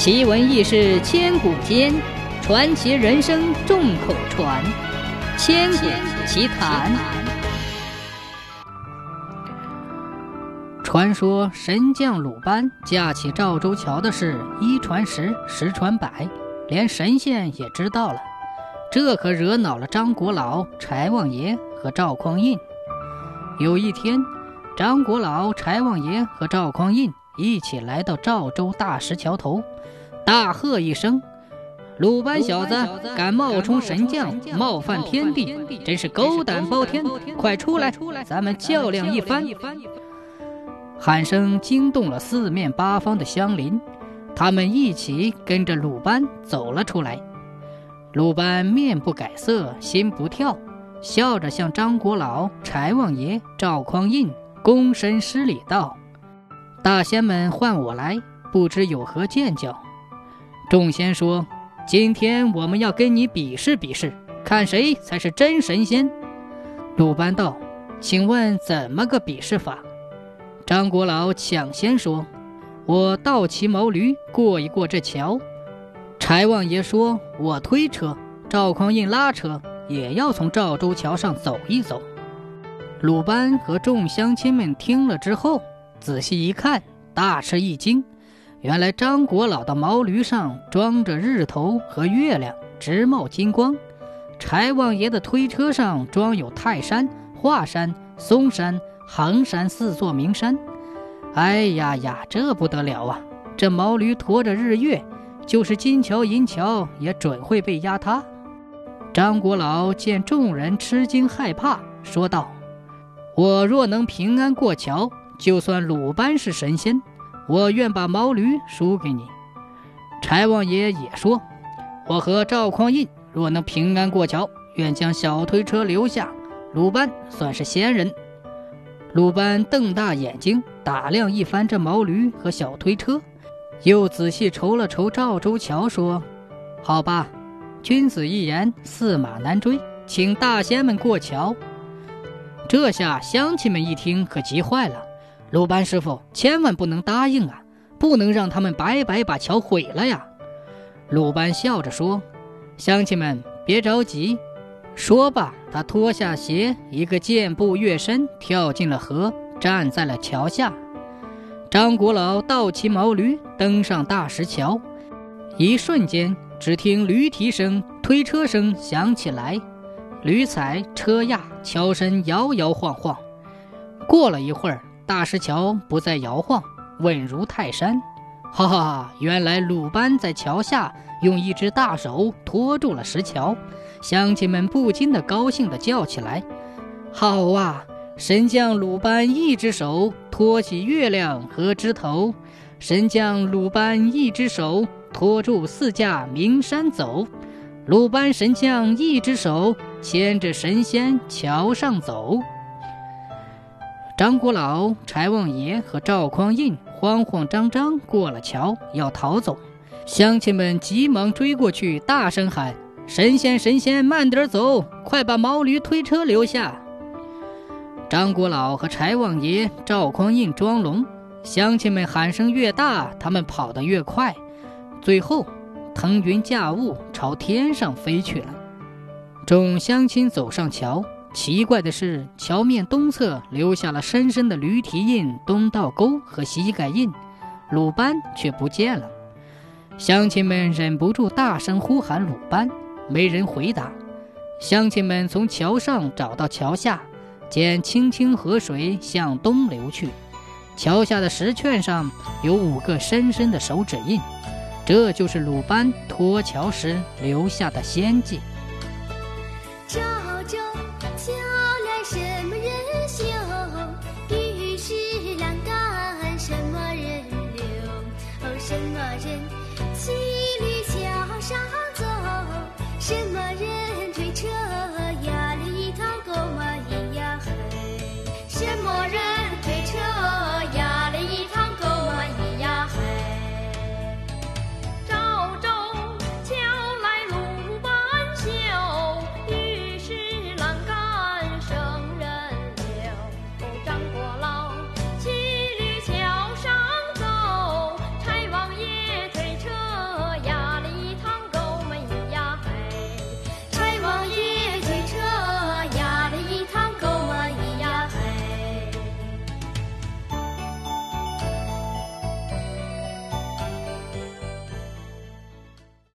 奇闻异事千古间，传奇人生众口传。千古奇谈。传说神将鲁班架起赵州桥的事，一传十，十传百，连神仙也知道了。这可惹恼了张国老、柴王爷和赵匡胤。有一天，张国老、柴王爷和赵匡胤一起来到赵州大石桥头，大喝一声。鲁班小子敢冒充神将，冒犯天地，真是狗胆包天！快出来，咱们较量一番！喊声惊动了四面八方的乡邻，他们一起跟着鲁班走了出来。鲁班面不改色，心不跳，笑着向张国老、柴王爷、赵匡胤躬身施礼道：“大仙们唤我来，不知有何见教？”众仙说。今天我们要跟你比试比试，看谁才是真神仙。鲁班道：“请问怎么个比试法？”张国老抢先说：“我倒骑毛驴过一过这桥。”柴王爷说：“我推车。”赵匡胤拉车，也要从赵州桥上走一走。鲁班和众乡亲们听了之后，仔细一看，大吃一惊。原来张国老的毛驴上装着日头和月亮，直冒金光；柴王爷的推车上装有泰山、华山、嵩山、衡山四座名山。哎呀呀，这不得了啊！这毛驴驮着日月，就是金桥银桥也准会被压塌。张国老见众人吃惊害怕，说道：“我若能平安过桥，就算鲁班是神仙。”我愿把毛驴输给你。柴王爷也说：“我和赵匡胤若能平安过桥，愿将小推车留下。鲁班算是仙人。”鲁班瞪大眼睛打量一番这毛驴和小推车，又仔细瞅了瞅赵州桥，说：“好吧，君子一言，驷马难追，请大仙们过桥。”这下乡亲们一听，可急坏了。鲁班师傅，千万不能答应啊！不能让他们白白把桥毁了呀！鲁班笑着说：“乡亲们，别着急。”说罢，他脱下鞋，一个箭步跃身，跳进了河，站在了桥下。张国老倒骑毛驴登上大石桥，一瞬间，只听驴蹄声、推车声响起来，驴踩车压，桥身摇摇晃晃。过了一会儿。大石桥不再摇晃，稳如泰山。哈哈哈！原来鲁班在桥下用一只大手托住了石桥，乡亲们不禁的高兴的叫起来：“好啊！神将鲁班一只手托起月亮和枝头，神将鲁班一只手托住四架名山走，鲁班神将一只手牵着神仙桥上走。”张国老、柴王爷和赵匡胤慌慌张张过了桥，要逃走。乡亲们急忙追过去，大声喊：“神仙，神仙，慢点走！快把毛驴推车留下！”张国老和柴王爷、赵匡胤装聋，乡亲们喊声越大，他们跑得越快，最后腾云驾雾朝天上飞去了。众乡亲走上桥。奇怪的是，桥面东侧留下了深深的驴蹄印、东道沟和膝盖印，鲁班却不见了。乡亲们忍不住大声呼喊鲁班，没人回答。乡亲们从桥上找到桥下，见清清河水向东流去，桥下的石券上有五个深深的手指印，这就是鲁班脱桥时留下的仙迹。什么人骑驴桥上走？什么？